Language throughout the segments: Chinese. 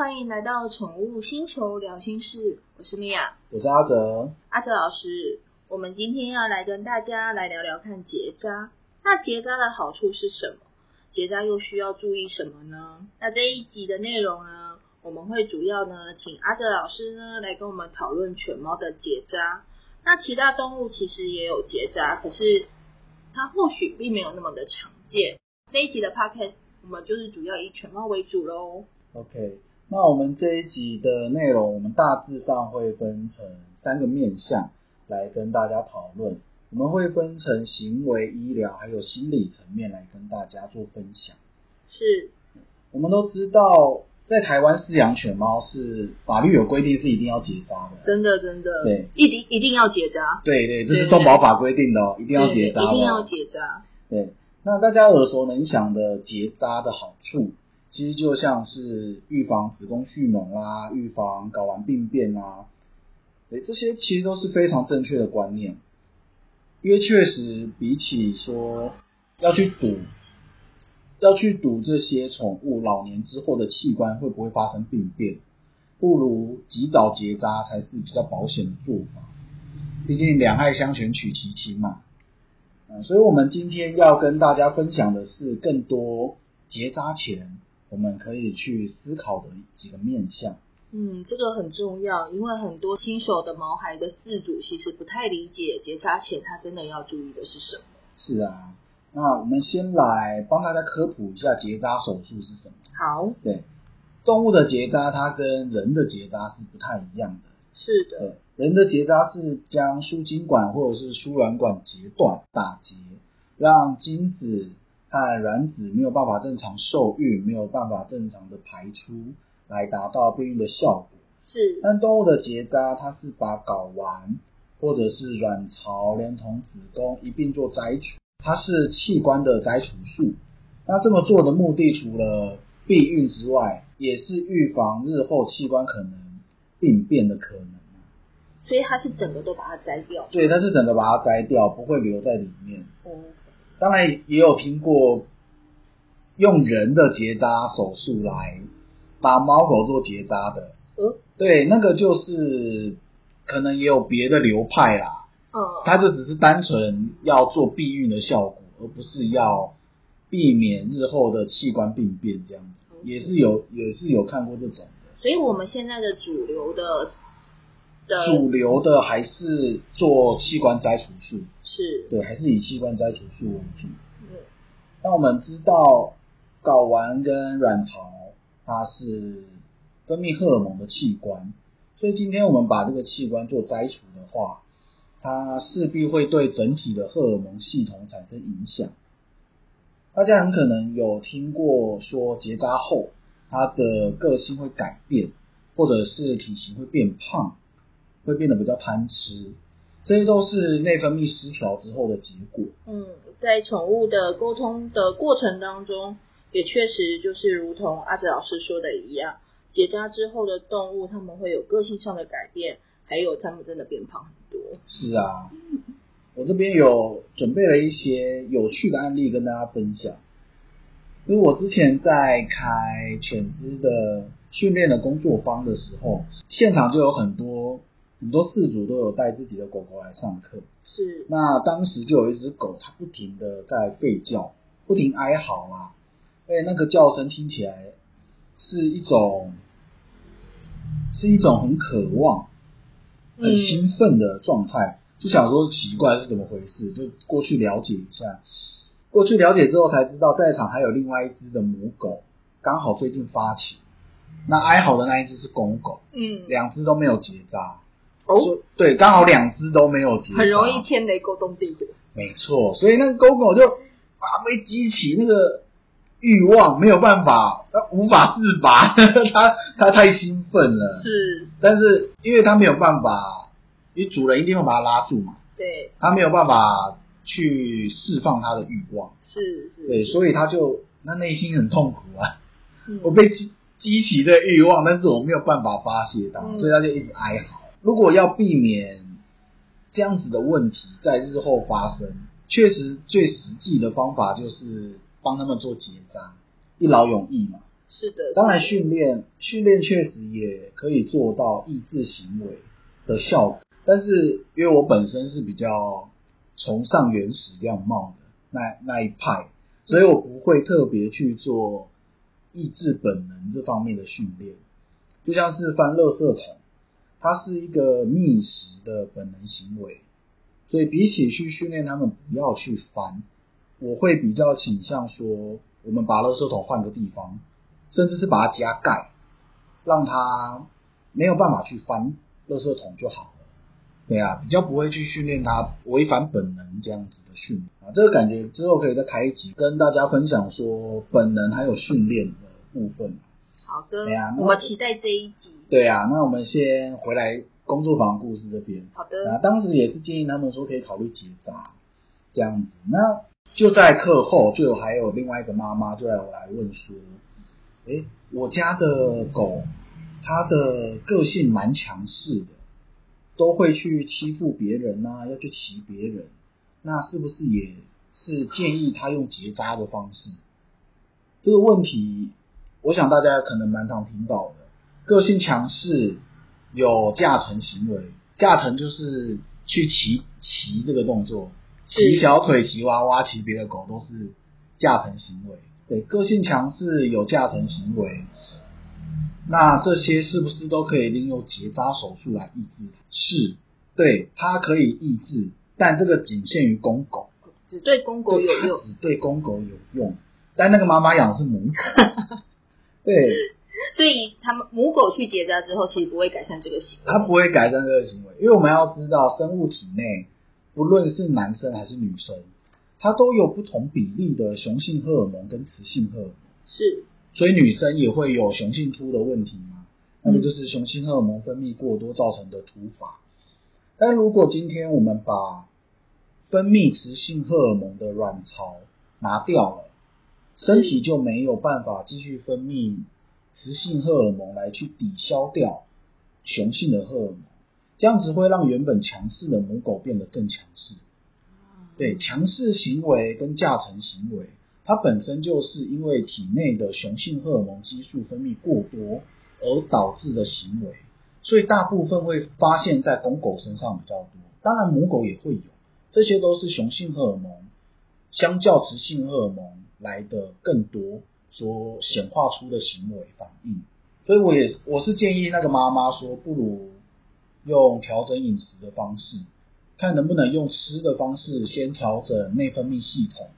欢迎来到宠物星球聊心事，我是米娅，我是阿哲。阿哲老师，我们今天要来跟大家来聊聊看结扎。那结扎的好处是什么？结扎又需要注意什么呢？那这一集的内容呢，我们会主要呢，请阿哲老师呢来跟我们讨论犬猫的结扎。那其他动物其实也有结扎，可是它或许并没有那么的常见。这一集的 podcast 我们就是主要以犬猫为主喽。OK，那我们这一集的内容，我们大致上会分成三个面向来跟大家讨论。我们会分成行为、医疗还有心理层面来跟大家做分享。是，我们都知道，在台湾饲养犬猫是法律有规定是一定要结扎的。真的真的，对，一定一定要结扎，对对，这是动保法规定的哦，一定要结扎、一定要结扎。对，那大家耳熟能详的结扎的好处，其实就像是预防子宫蓄脓啦，预防睾丸病变啊，对，这些其实都是非常正确的观念。因为确实比起说要去赌，要去赌这些宠物老年之后的器官会不会发生病变，不如及早结扎才是比较保险的做法。毕竟两害相权取其轻嘛。嗯，所以我们今天要跟大家分享的是更多结扎前我们可以去思考的几个面向。嗯，这个很重要，因为很多新手的毛孩的饲主其实不太理解结扎前他真的要注意的是什么。是啊，那我们先来帮大家科普一下结扎手术是什么。好，对，动物的结扎它跟人的结扎是不太一样的。是的，人的结扎是将输精管或者是输卵管截断、打结，让精子和卵子没有办法正常受孕，没有办法正常的排出，来达到避孕的效果。是，但动物的结扎，它是把睾丸或者是卵巢连同子宫一并做摘除，它是器官的摘除术。那这么做的目的，除了避孕之外，也是预防日后器官可能病变的可能。所以它是整个都把它摘掉。对，它是整个把它摘掉，不会留在里面。哦，当然也有听过用人的结扎手术来把猫狗做结扎的。嗯，对，那个就是可能也有别的流派啦，嗯，它这只是单纯要做避孕的效果，而不是要避免日后的器官病变这样子。也是有也是有看过这种的。所以我们现在的主流的的主流的还是做器官摘除术，是，对，还是以器官摘除术为主。嗯，那我们知道睾丸跟卵巢它是分泌荷尔蒙的器官，所以今天我们把这个器官做摘除的话，它势必会对整体的荷尔蒙系统产生影响。大家很可能有听过说结扎后，它的个性会改变，或者是体型会变胖，会变得比较贪吃，这些都是内分泌失调之后的结果。嗯，在宠物的沟通的过程当中，也确实就是如同阿哲老师说的一样，结扎之后的动物，它们会有个性上的改变，还有它们真的变胖很多。是啊，我这边有准备了一些有趣的案例跟大家分享。因为我之前在开犬只的训练的工作坊的时候，现场就有很多很多饲主都有带自己的狗狗来上课。是，那当时就有一只狗，它不停的在吠叫，不停哀嚎啊，而且那个叫声听起来是一种是一种很渴望、很兴奋的状态，就想说奇怪是怎么回事，就过去了解一下。过去了解之后才知道，在场还有另外一只的母狗，刚好最近发情。那哀嚎的那一只是公狗，嗯，两只都没有结扎。哦，对，刚好两只都没有结，很容易天雷勾动地火。没错，所以那个狗狗就啊被激起那个欲望，没有办法，它无法自拔，它它太兴奋了。是，但是因为它没有办法，因为主人一定会把它拉住嘛，对，它没有办法去释放它的欲望，是是，对，所以它就那内心很痛苦啊，嗯。我被激激起的欲望，但是我没有办法发泄到，嗯。所以它就一直哀嚎。如果要避免这样子的问题在日后发生，确实最实际的方法就是帮他们做结扎，一劳永逸嘛。是的，当然训练训练确实也可以做到抑制行为的效果，但是因为我本身是比较崇尚原始样貌的那那一派，所以我不会特别去做抑制本能这方面的训练。就像是翻垃圾桶，它是一个觅食的本能行为，所以比起去训练他们不要去翻，我会比较倾向说，我们把垃圾桶换个地方，甚至是把它加盖，让它没有办法去翻垃圾桶就好了。对啊，比较不会去训练它违反本能这样子的训练啊。这个感觉之后可以再开一集跟大家分享说本能还有训练的部分。好的，对啊我们期待这一集。对啊，那我们先回来工作坊故事这边。好的，啊，当时也是建议他们说可以考虑结扎这样子。那就在课后，就有还有另外一个妈妈就来我来问说，诶，我家的狗它的个性蛮强势的，都会去欺负别人呐、要去骑别人，那是不是也是建议他用结扎的方式？这个问题，我想大家可能蛮常听到的。个性强势有驾乘行为，驾乘就是去骑骑这个动作，骑小腿、骑娃娃、骑别的狗都是驾乘行为。对，个性强势有驾乘行为，那这些是不是都可以利用结扎手术来抑制？是，对，它可以抑制，但这个仅限于公狗。只对公狗有用。只对公狗有用，但那个妈妈养的是母狗，对，所以他们母狗去结扎之后，其实不会改善这个行为。它不会改善这个行为，因为我们要知道，生物体内不论是男生还是女生，它都有不同比例的雄性荷尔蒙跟雌性荷尔蒙，是所以女生也会有雄性秃的问题嘛，那么就是雄性荷尔蒙分泌过多造成的秃发。但如果今天我们把分泌雌性荷尔蒙的卵巢拿掉了，身体就没有办法继续分泌雌性荷尔蒙来去抵消掉雄性的荷尔蒙，这样子会让原本强势的母狗变得更强势。对，强势行为跟驾乘行为，它本身就是因为体内的雄性荷尔蒙激素分泌过多而导致的行为，所以大部分会发现在公狗身上比较多，当然母狗也会有，这些都是雄性荷尔蒙相较雌性荷尔蒙来的更多所显化出的行为反应。所以我也我是建议那个妈妈说，不如用调整饮食的方式，看能不能用吃的方式先调整内分泌系统，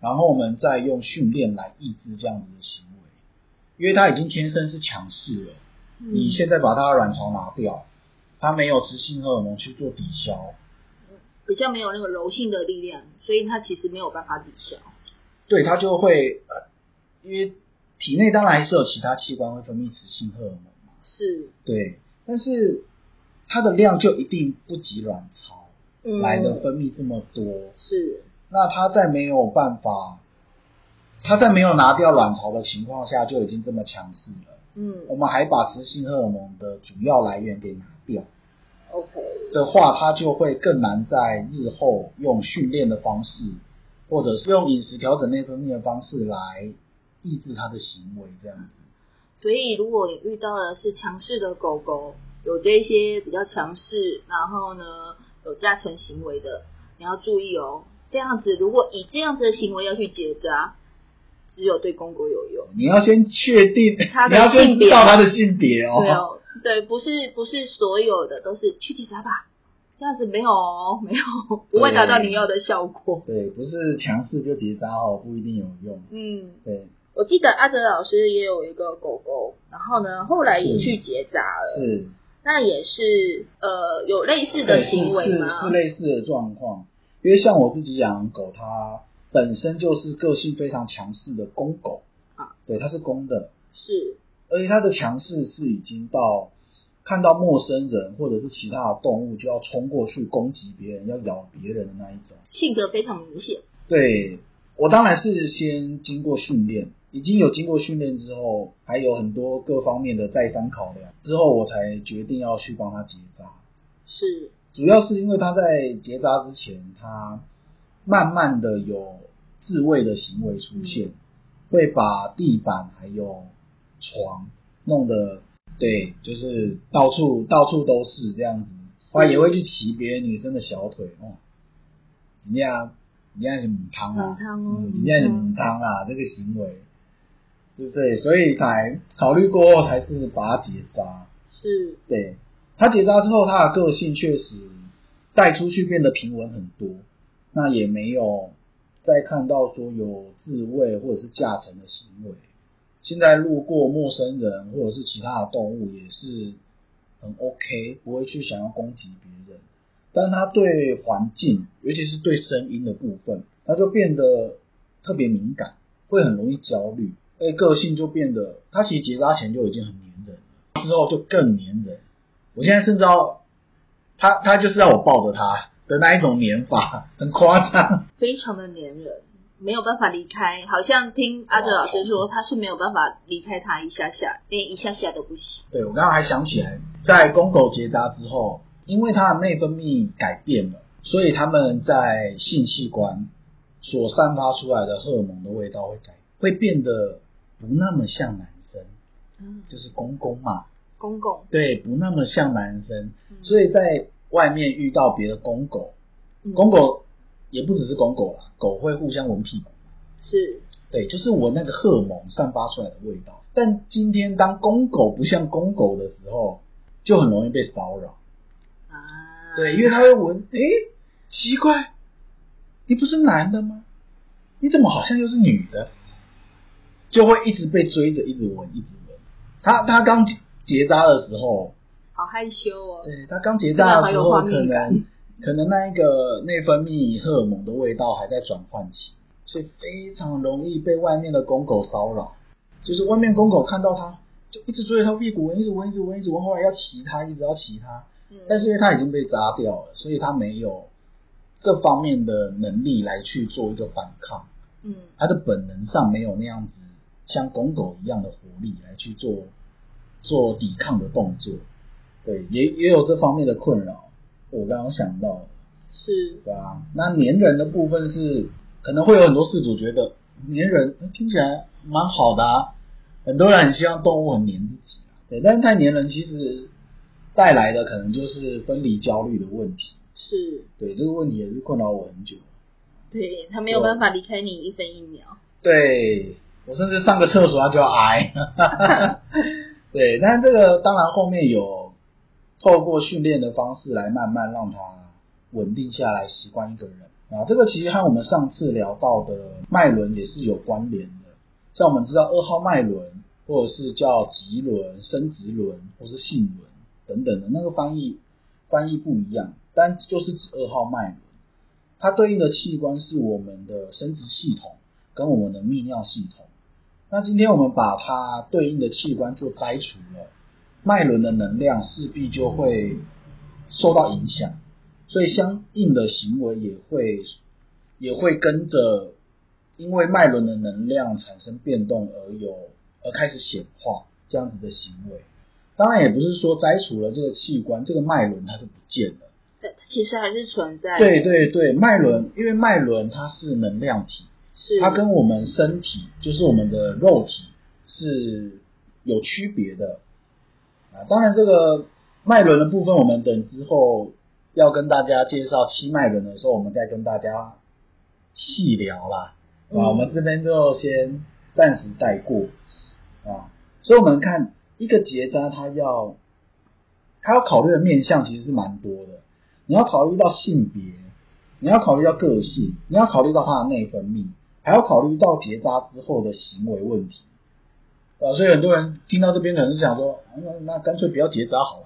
然后我们再用训练来抑制这样子的行为，因为他已经天生是强势了。你现在把他的卵巢拿掉，他没有雌性荷尔蒙去做抵消，比较没有那个柔性的力量，所以他其实没有办法抵消。对它就会呃，因为体内当然还是有其他器官会分泌雌性荷尔蒙嘛，是，对，但是它的量就一定不及卵巢嗯，来的分泌这么多，是，那它在没有办法，它在没有拿掉卵巢的情况下就已经这么强势了，嗯。我们还把雌性荷尔蒙的主要来源给拿掉。，OK，的话，它就会更难在日后用训练的方式，或者是用饮食调整内分泌的方式来抑制它的行为，这样子。所以如果你遇到的是强势的狗狗，有这些比较强势，然后呢有加成行为的，你要注意哦。这样子，如果以这样子的行为要去结扎，只有对公狗有用。你要先确定，它的你要先性别知道它的性别哦。对哦，对，不是不是所有的都是去结扎吧，这样子没有哦，没有不会达到你要的效果。对，不是强势就结扎哦，不一定有用。嗯，对，我记得阿哲老师也有一个狗狗，然后呢后来也去结扎了，是那也是呃有类似的行为是吗？是是类似的状况。因为像我自己养狗，它本身就是个性非常强势的公狗啊，对，它是公的，是而且它的强势是已经到看到陌生人或者是其他的动物就要冲过去攻击别人、要咬别人的那一种。性格非常明显。对我当然是先经过训练，已经有经过训练之后，还有很多各方面的再三考量之后，我才决定要去帮他结扎。是主要是因为他在结扎之前，他慢慢的有自卫的行为出现，会把地板还有床弄得对，就是到处到处都是这样子，后来也会去骑别人女生的小腿哦，人家人家是母汤啊，母汤哦。嗯人家是母汤啊，这个行为，对不对？所以才考虑过后，才是把它结扎。是。对。他结扎之后，他的个性确实带出去变得平稳很多，那也没有再看到说有自慰或者是驾乘的行为。现在路过陌生人或者是其他的动物也是很 OK，不会去想要攻击别人。但他对环境，尤其是对声音的部分，他就变得特别敏感，会很容易焦虑，所以个性就变得，他其实结扎前就已经很黏人了，之后就更黏人。我现在甚至要他，他就是要我抱着他的那一种黏法，很夸张。非常的黏人，没有办法离开。好像听阿哲老师说，他是没有办法离开他一下下，连一下下都不行。对我刚刚还想起来，在公狗结扎之后，因为它的内分泌改变了，所以他们在性器官所散发出来的荷尔蒙的味道会改，会变得不那么像男生，嗯，就是公公嘛，公公，对，不那么像男生，嗯所以在外面遇到别的公狗，嗯公狗也不只是公狗啦，狗会互相闻屁股。是对，就是闻那个荷尔蒙散发出来的味道。但今天当公狗不像公狗的时候，就很容易被骚扰。啊，对，因为它会闻，诶，奇怪，你不是男的吗？你怎么好像又是女的？就会一直被追着，一直闻，一直闻。他他刚结扎的时候，好害羞哦。对他刚结扎的时候，可能可能那一个内分泌荷尔蒙的味道还在转换期，所以非常容易被外面的公狗骚扰。就是外面公狗看到它，就一直追着它屁股闻，一直闻，一直闻，一直闻，后来要骑它，一直要骑它。嗯，但是因为它已经被扎掉了，所以它没有这方面的能力来去做一个反抗。嗯它的本能上没有那样子像公狗一样的活力来去做做抵抗的动作，对，也也有这方面的困扰。我刚刚想到的，是对啊，那粘人的部分是可能会有很多事主觉得粘人呃听起来蛮好的啊，很多人很希望动物很粘自己啊，对，但是太粘人其实带来的可能就是分离焦虑的问题，是，对，这个问题也是困扰我很久。对他没有办法离开你一分一秒。对我甚至上个厕所他就要挨。对，但是这个当然后面有透过训练的方式来慢慢让他稳定下来，习惯一个人啊。这个其实和我们上次聊到的脉轮也是有关联的。像我们知道二号脉轮，或者是叫脐轮、生殖轮，或是性轮等等的那个翻译翻译不一样，但就是指二号脉轮。它对应的器官是我们的生殖系统跟我们的泌尿系统。那今天我们把它对应的器官做摘除了，脉轮的能量势必就会受到影响，所以相应的行为也会也会跟着，因为脉轮的能量产生变动而有而开始显化这样子的行为。当然也不是说摘除了这个器官，这个脉轮它就不见了。对，它其实还是存在。对对对，脉轮，因为脉轮它是能量体，是它跟我们身体，就是我们的肉体是有区别的啊。当然，这个脉轮的部分，我们等之后要跟大家介绍七脉轮的时候，我们再跟大家细聊啦。嗯啊，我们这边就先暂时带过啊。所以，我们看一个结扎，它要它要考虑的面向其实是蛮多的。你要考虑到性别，你要考虑到个性，你要考虑到它的内分泌，还要考虑到结扎之后的行为问题。啊，所以很多人听到这边可能是想说，啊那那干脆不要结扎好了。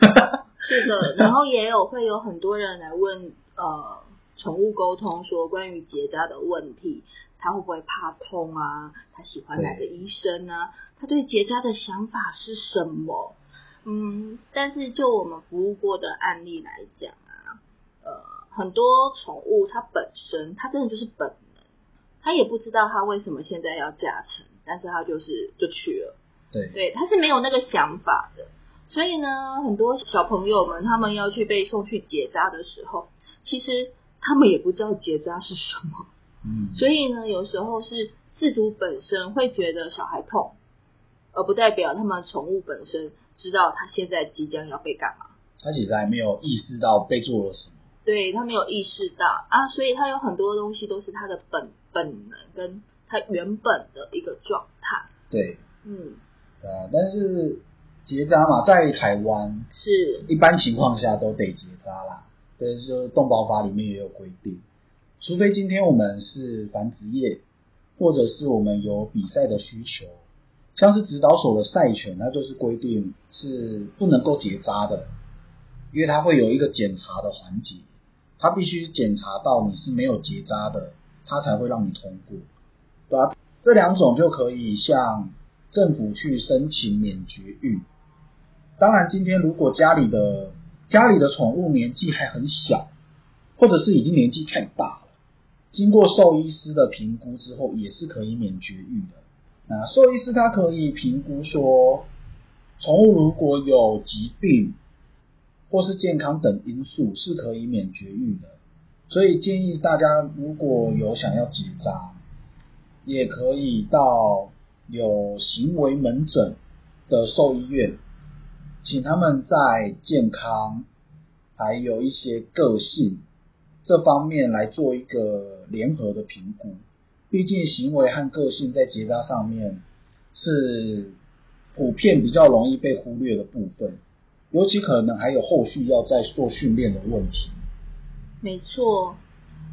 是的，然后也有会有很多人来问呃宠物沟通说关于结扎的问题，他会不会怕痛啊？他喜欢哪个医生啊？他对结扎的想法是什么？嗯，但是就我们服务过的案例来讲啊，呃，很多宠物它本身它真的就是本能，它也不知道它为什么现在要驾乘，但是他就是就去了。对对，他是没有那个想法的。所以呢，很多小朋友们他们要去被送去结扎的时候，其实他们也不知道结扎是什么。嗯，所以呢，有时候是饲主本身会觉得小孩痛，而不代表他们宠物本身知道他现在即将要被干嘛。他其实还没有意识到被做了什么。对他没有意识到啊，所以他有很多东西都是他的本本能跟他原本的一个状态。对，嗯，啊，但是结扎嘛，在台湾是一般情况下都得结扎啦。对，就是动保法里面也有规定，除非今天我们是繁殖业，或者是我们有比赛的需求，像是指导所的赛犬，那就是规定是不能够结扎的，因为它会有一个检查的环节，它必须检查到你是没有结扎的，它才会让你通过，对吧、这两种就可以向政府去申请免绝育。当然，今天如果家里的家里的宠物年纪还很小，或者是已经年纪太大了，经过兽医师的评估之后，也是可以免绝育的。那兽医师他可以评估说，宠物如果有疾病或是健康等因素，是可以免绝育的。所以建议大家如果有想要结扎，也可以到有行为门诊的兽医院，请他们在健康还有一些个性这方面来做一个联合的评估。毕竟行为和个性在结扎上面是普遍比较容易被忽略的部分，尤其可能还有后续要再做训练的问题。没错，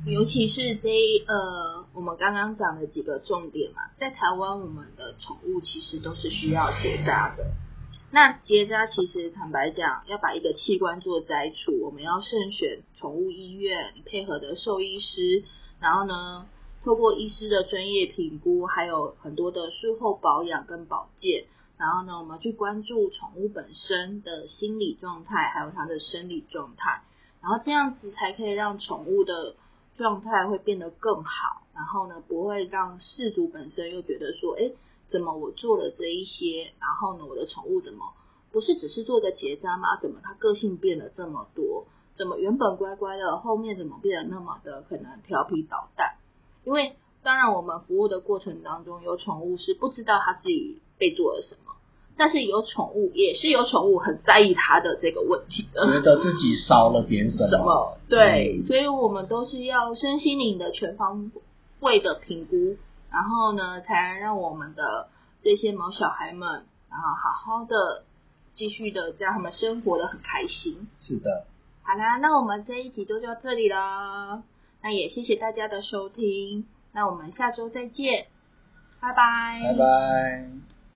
尤其是这呃，我们刚刚讲的几个重点嘛，在台湾我们的宠物其实都是需要结扎的。那结扎其实坦白讲，要把一个器官做摘除，我们要慎选宠物医院配合的兽医师，然后呢，透过医师的专业评估，还有很多的术后保养跟保健，然后呢，我们去关注宠物本身的心理状态，还有它的生理状态。然后这样子才可以让宠物的状态会变得更好，然后呢，不会让事主本身又觉得说，哎，怎么我做了这一些，然后呢，我的宠物怎么不是只是做个结扎吗？怎么它个性变了这么多？怎么原本乖乖的，后面怎么变得那么的可能调皮捣蛋？因为当然我们服务的过程当中，有宠物是不知道它自己被做了什么。但是有宠物，也是有宠物很在意它的这个问题的，觉得自己少了点什么。什么？对，嗯所以我们都是要身心灵的全方位的评估，然后呢，才能让我们的这些毛小孩们，然后好好的继续的让他们生活的很开心。是的，好啦，那我们这一集就到这里了，那也谢谢大家的收听，那我们下周再见，拜拜，拜拜。